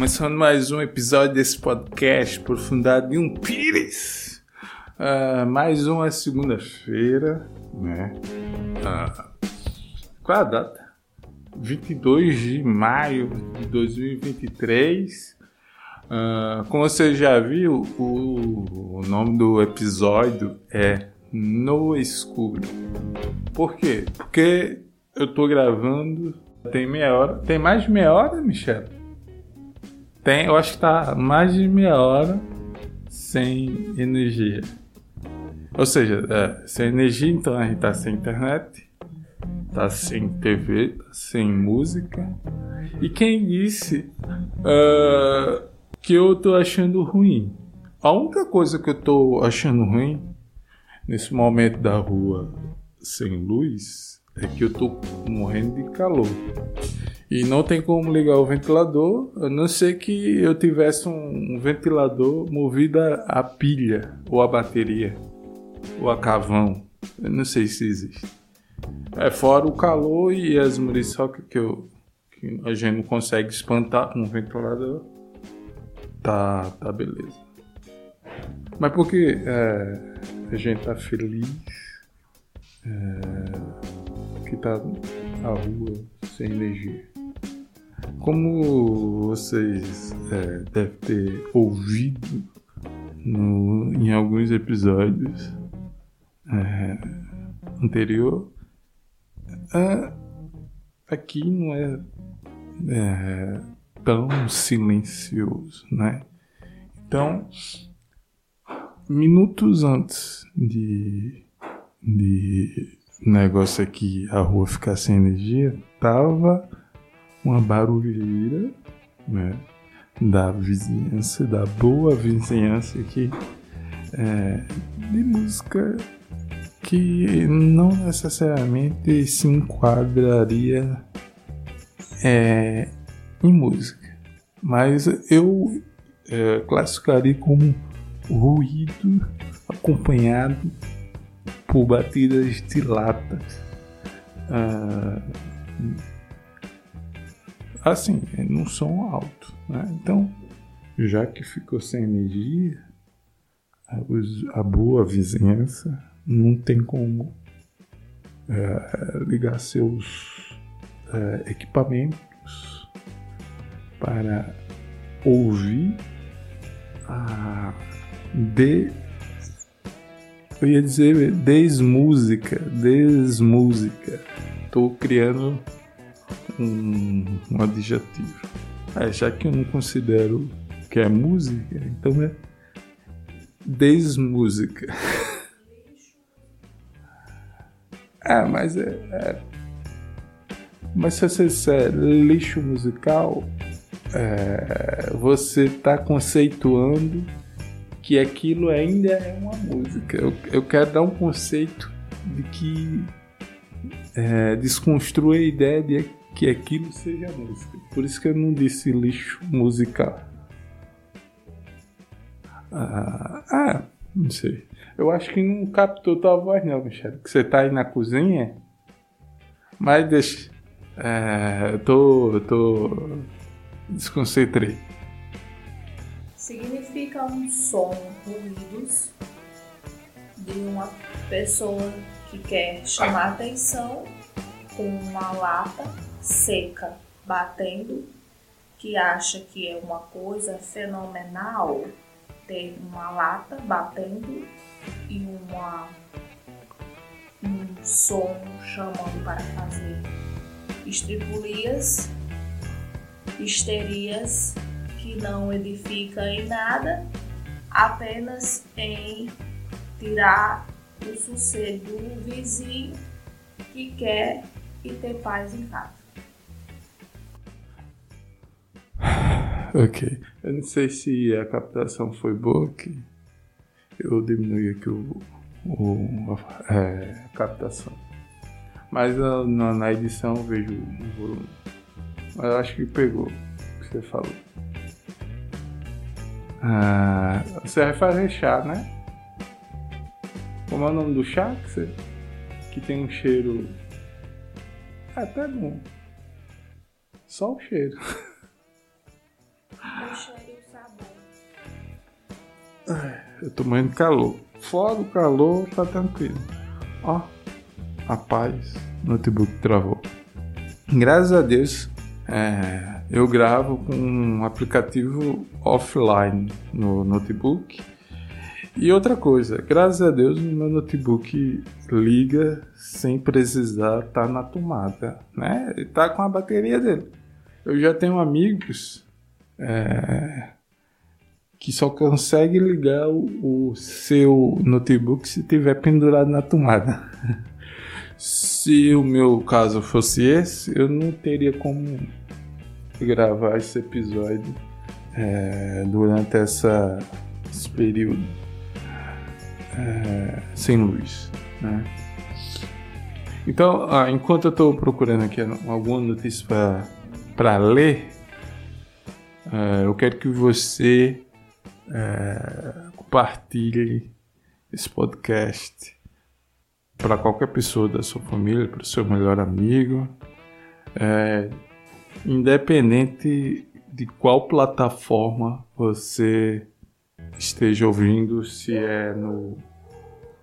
Começando mais um episódio desse podcast Profundidade de um Pires. Uh, mais uma segunda-feira, né? Uh, qual a data? 22 de maio de 2023. Uh, como você já viu, o, o nome do episódio é No Escuro. Por quê? Porque eu tô gravando tem meia hora. Tem mais de meia hora, Michel? Tem, eu acho que tá mais de meia hora sem energia. Ou seja, é, sem energia, então a gente tá sem internet, tá sem TV, tá sem música. E quem disse uh, que eu tô achando ruim? A única coisa que eu tô achando ruim nesse momento da rua sem luz é que eu tô morrendo de calor. E não tem como ligar o ventilador, a não ser que eu tivesse um, um ventilador movido a, pilha, ou a bateria, ou a cavão. Eu não sei se existe. É fora o calor e as muriçocas que, eu, que a gente não consegue espantar com um ventilador. Tá, tá beleza. Mas porque é, a gente tá feliz é, que tá a rua sem energia. Como vocês é, devem ter ouvido no, em alguns episódios é, anterior, é, aqui não é, é tão silencioso, né? Então, minutos antes de, de negócio aqui, a rua ficar sem energia, tava uma barulheira, né? Da vizinhança, da boa vizinhança aqui, é, de música que não necessariamente se enquadraria é, em música, mas eu é, classificaria como ruído acompanhado por batidas de lata. Ah, assim, num som alto. Né? Então, já que ficou sem energia, a, boa vizinhança não tem como é, ligar seus é, equipamentos para ouvir a de eu ia dizer desmúsica, desmúsica. Estou criando um, um adjetivo. É, já que eu não considero que é música, então é desmúsica. é, mas é, é, Mas se você disser lixo musical, é, você está conceituando que aquilo ainda é uma música. Eu, eu quero dar um conceito de que é, desconstrua a ideia de que aquilo seja música. Por isso que eu não disse lixo musical. Ah, ah não sei. Eu acho que não captou tua voz não, Michel. Que você tá aí na cozinha. Mas deixa. É, tô. Tô. Desconcentrei. Significa um som, ruídos de uma pessoa que quer chamar atenção com uma lata seca batendo, que acha que é uma coisa fenomenal. Ter uma lata batendo e uma, um som chamando para fazer estripulias, histerias que não edifica em nada, apenas em tirar o sossego do vizinho que quer e ter paz em casa. Ok. Eu não sei se a captação foi boa que eu diminui aqui o, o a, é, a captação. Mas na, na, edição eu vejo o volume. Mas eu acho que pegou o que você falou. Ah, você vai fazer chá, né? Como é o nome do chá que, você, que tem um cheiro. É, até bom. Só o cheiro. O cheiro e o sabor. É, eu tô morrendo de calor. Fora do calor, tá tranquilo. Ó, a paz. Notebook travou. Graças a Deus, é, eu gravo com um aplicativo offline no notebook e outra coisa, graças a Deus, meu notebook liga sem precisar estar tá na tomada, né? Ele tá com a bateria dele. Eu já tenho amigos é, que só consegue ligar o, o seu notebook se tiver pendurado na tomada. se o meu caso fosse esse, eu não teria como gravar esse episódio é, durante essa, esse período é, sem luz, né? Então, ah, enquanto eu estou procurando aqui alguma notícia para ler, é, eu quero que você é, compartilhe esse podcast para qualquer pessoa da sua família, para o seu melhor amigo, é, independente de qual plataforma você esteja ouvindo, se é no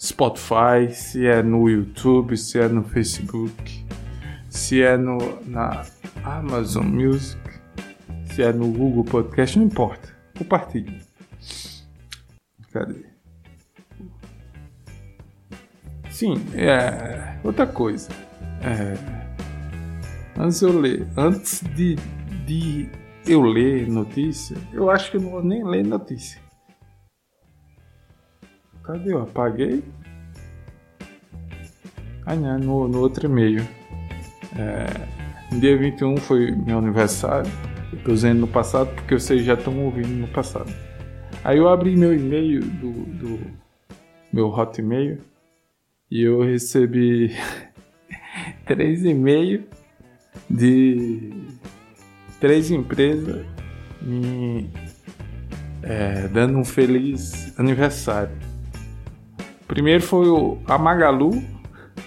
Spotify, se é no YouTube, se é no Facebook, se é no, na Amazon Music, se é no Google Podcast, não importa. Compartilhe. Cadê? Sim, é, outra coisa. É, antes eu ler, antes de, de eu ler notícia, eu acho que eu não vou nem ler notícia. Cadê? Eu apaguei. Ah, não, no, no outro e-mail. É, dia 21 foi meu aniversário. Eu tô dizendo no passado porque vocês já estão ouvindo no passado. Aí eu abri meu e-mail do, do meu Hotmail e eu recebi três e-mails de três empresas me é, dando um feliz aniversário. Primeiro foi o, a Magalu,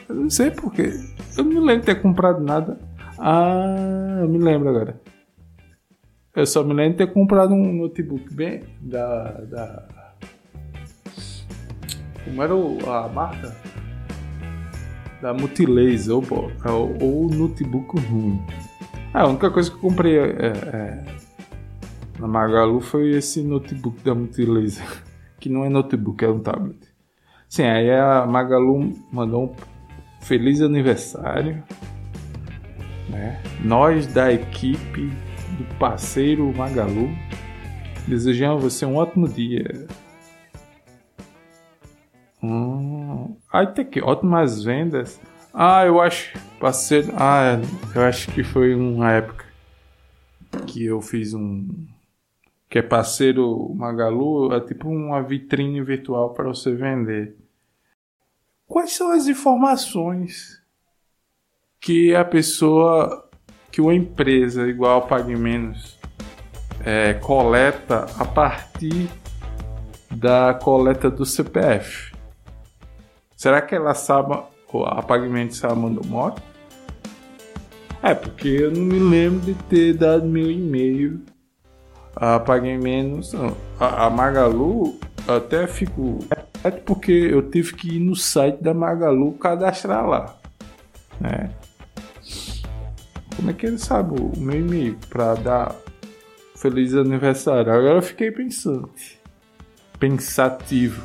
eu não sei porquê, eu não me lembro de ter comprado nada. Ah, eu me lembro agora. Eu só me lembro de ter comprado um notebook bem da. da... Como era a marca? Da Multilaser ou, ou, ou notebook ruim. Ah, a única coisa que eu comprei é, é, na Magalu foi esse notebook da Multilaser. Que não é notebook, é um tablet. Sim, aí a Magalu mandou um feliz aniversário. Né? Nós da equipe do parceiro Magalu. Desejamos você um ótimo dia. Hum, aí tem que ótimas vendas. Ah, eu acho parceiro. Ah, eu acho que foi uma época que eu fiz um que é parceiro Magalu, é tipo uma vitrine virtual para você vender. Quais são as informações que a pessoa que uma empresa igual Pague Menos é, coleta a partir da coleta do CPF. Será que ela sabe, a Pague Menos sabe mandou moto? É, porque eu não me lembro de ter dado meu e-mail a Pague Menos. A, a Magalu, até fico. É porque eu tive que ir no site da Magalu cadastrar lá. Né? Como é que ele sabe o meu e-mail para dar feliz aniversário? Agora eu fiquei pensando, pensativo.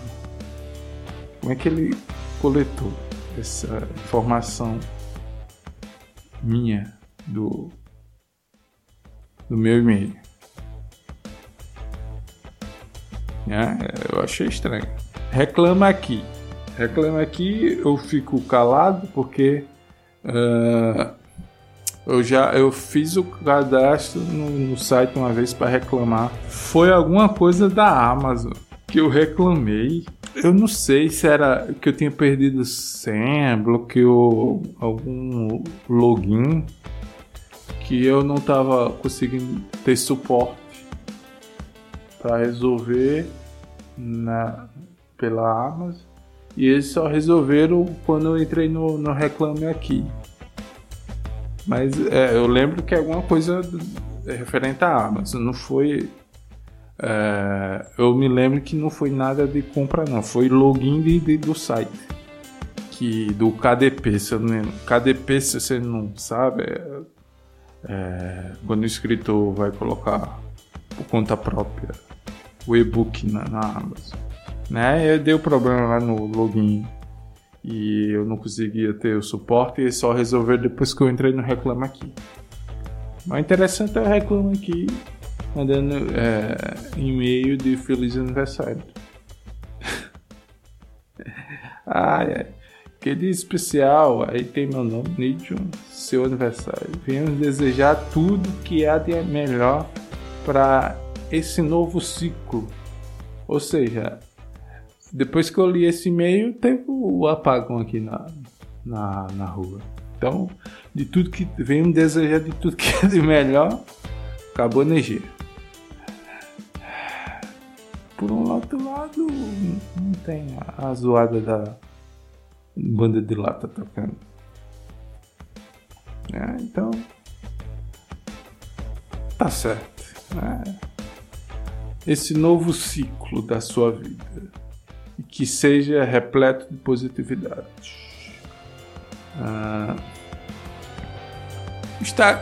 Como é que ele coletou essa informação minha do do meu e-mail? É, eu achei estranho. Reclama aqui. Reclama aqui, eu fico calado porque uh, eu já eu fiz o cadastro no, no site uma vez para reclamar. Foi alguma coisa da Amazon que eu reclamei. Eu não sei se era que eu tinha perdido senha, bloqueou algum login que eu não estava conseguindo ter suporte para resolver na pela Amazon e eles só resolveram quando eu entrei no, no Reclame Aqui. Mas é, eu lembro que é alguma coisa referente à Amazon, não foi É, eu me lembro que não foi nada de compra, não. Foi login de, de, do site. Que, do KDP, se eu não lembro. KDP, se você não sabe, é, é, quando o escritor vai colocar por conta própria o e-book na, na Amazon. Né? Eu dei problema lá no login e eu não conseguia ter o suporte e só resolver depois que eu entrei no Reclama Aqui. Mas interessante é o Reclama Aqui mandando é, e-mail de feliz aniversário. ai, ai. Que dia especial, aí tem meu nome, Nidion, seu aniversário. Venhamos desejar tudo que há de melhor para esse novo ciclo. Ou seja, depois que eu li esse e-mail, teve o apagão aqui na, na, na rua. Então, de tudo que venhamos desejar de tudo que é de melhor, acabou a energia. Por um outro lado, não tem a, a zoada da banda de lata tocando. É, então, tá certo. É. Esse novo ciclo da sua vida e que seja repleto de positividade. Ah,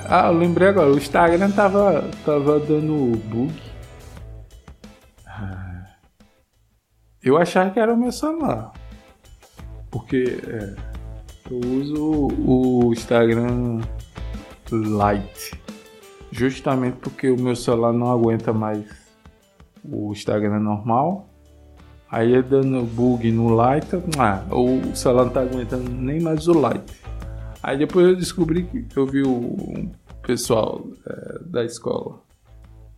ah, eu lembrei agora, o Instagram tava, tava dando bug Eu achava que era o meu celular. Porque é, eu uso o Instagram Lite. Justamente porque o meu celular não aguenta mais o Instagram normal. Aí é dando bug no Lite. Ah, o celular não tá aguentando nem mais o Lite. Aí depois eu descobri que eu vi o pessoal é, da escola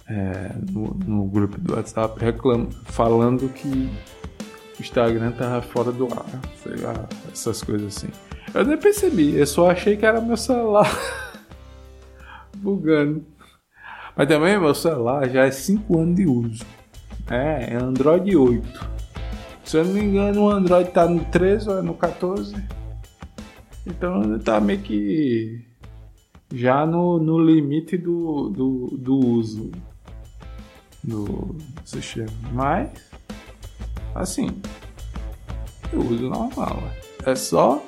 é, no, no, grupo do WhatsApp reclam, falando que o Instagram tava fora do ar, sei lá, essas coisas assim. Eu nem percebi, eu só achei que era meu celular bugando. Mas também meu celular já é 5 anos de uso. É, é Android 8. Se eu não me engano, o Android tá no 13 ou é no 14. Então tá meio que já no, no limite do, do, do uso do sistema. Mas Assim, eu uso normal. É só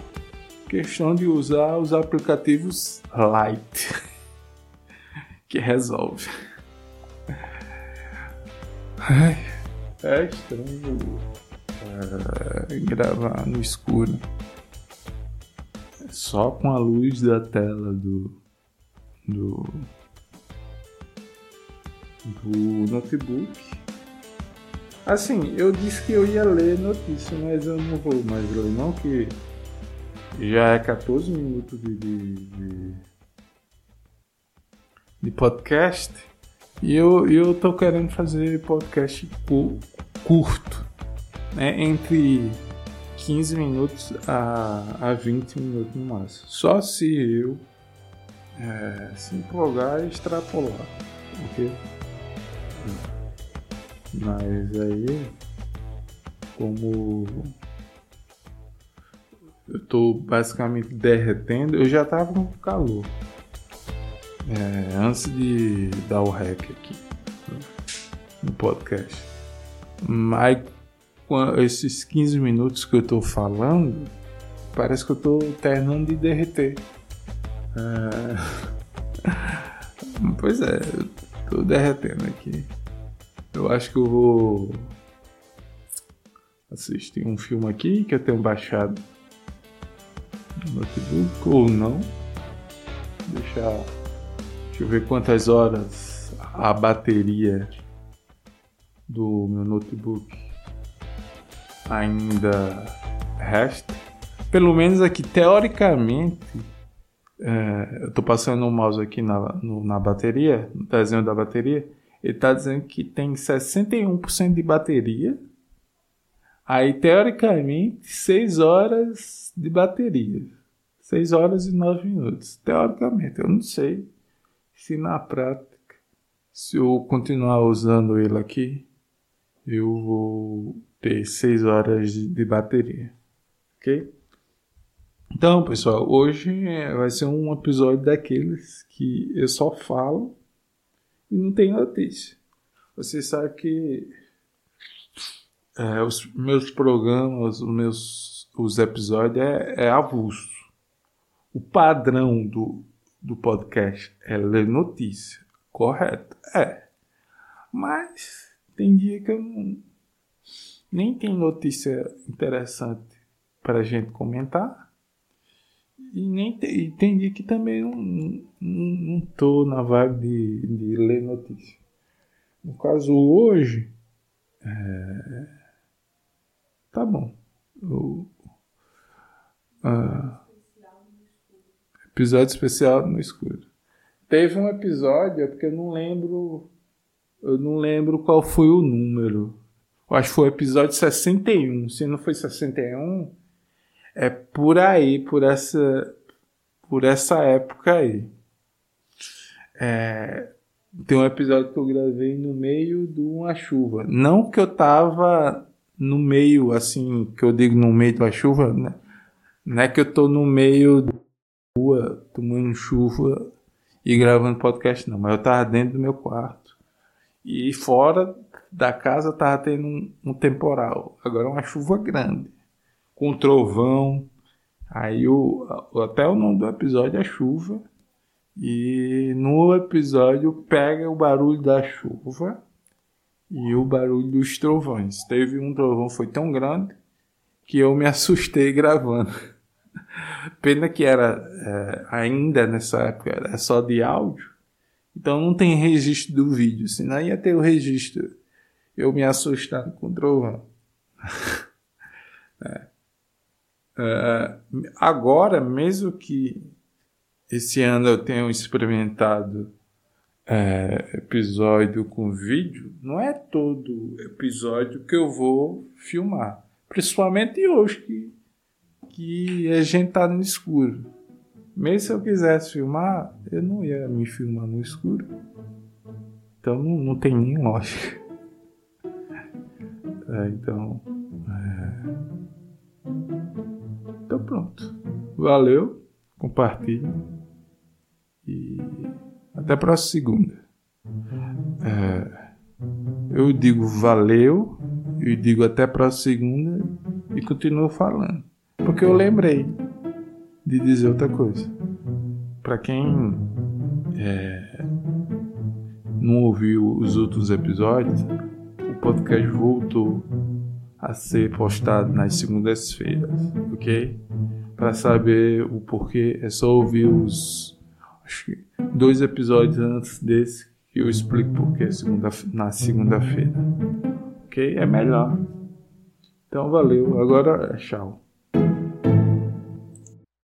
questão de usar os aplicativos light que resolve. é estranho é, gravar no escuro. Só com a luz da tela do do do notebook. Assim, eu disse que eu ia ler notícia, mas eu não vou mais ler não, que já é 14 minutos de, de, de, de podcast. E eu, eu tô querendo fazer podcast curto, né? Entre 15 minutos a, a 20 minutos no máximo. Só se eu é, se empolgar e extrapolar. Mas aí, como eu tô basicamente derretendo, eu já tava com calor. É, antes de dar o rec aqui no podcast. Mas esses 15 minutos que eu tô falando, parece que eu tô terminando de derreter. É... pois é, tô derretendo aqui. Eu acho que eu vou assistir um filme aqui que eu tenho baixado no notebook ou não. Deixar. Deixa eu ver quantas horas a bateria do meu notebook ainda resta. Pelo menos aqui, teoricamente, é, eu estou passando o mouse aqui na, no, na bateria, no desenho da bateria. Ele está dizendo que tem 61% de bateria. Aí, teoricamente, 6 horas de bateria. 6 horas e 9 minutos. Teoricamente, eu não sei se na prática, se eu continuar usando ele aqui, eu vou ter 6 horas de bateria. Ok? Então, pessoal, hoje vai ser um episódio daqueles que eu só falo e não tem notícia. Você sabe que é, os meus programas, os meus os episódios é, é avulso. O padrão do, do podcast é ler notícia. Correto? É. Mas tem dia que eu não, nem tem notícia interessante para a gente comentar. E, nem tem, e tem dia que também não, não, não tô na vibe de, de ler notícia. No caso hoje, é, tá bom. O, uh, episódio especial no escuro. Teve um episódio, é porque eu não lembro. Eu não lembro qual foi o número. Eu acho que foi o episódio 61. Se não foi 61, é por aí, por essa, por essa época aí. É, tem um episódio que eu gravei no meio de uma chuva. Não que eu tava no meio, assim, que eu digo no meio da chuva, né? Não é que eu tô no meio da rua tomando chuva e gravando podcast, não. Mas eu tava dentro do meu quarto. E fora da casa tava tendo um, um temporal. Agora uma chuva grande. Com trovão. Aí o, até o nome do episódio é chuva. E no episódio pega o barulho da chuva e o barulho dos trovões. Teve um trovão foi tão grande que eu me assustei gravando. Pena que era é, ainda nessa época era só de áudio, então não tem registro do vídeo, senão ia ter o registro. Eu me assustando com o trovão. é. É, agora, mesmo que esse ano eu tenho experimentado é, episódio com vídeo, não é todo episódio que eu vou filmar. Principalmente hoje que, que a gente tá no escuro. Mesmo se eu quisesse filmar, eu não ia me filmar no escuro. Então não, não tem nem lógica. É, então. É... Então pronto. Valeu. Compartilhe. E até a próxima segunda. É, eu digo valeu, eu digo até a próxima segunda e continuo falando. Porque eu lembrei de dizer outra coisa. Para quem é, não ouviu os outros episódios, podcast voltou a ser postado nas segundas-feiras, ok? Para saber o porquê, é só ouvir os dois episódios antes desse que eu explico porquê segunda, na segunda-feira. Ok? É melhor. Então valeu. Agora, tchau.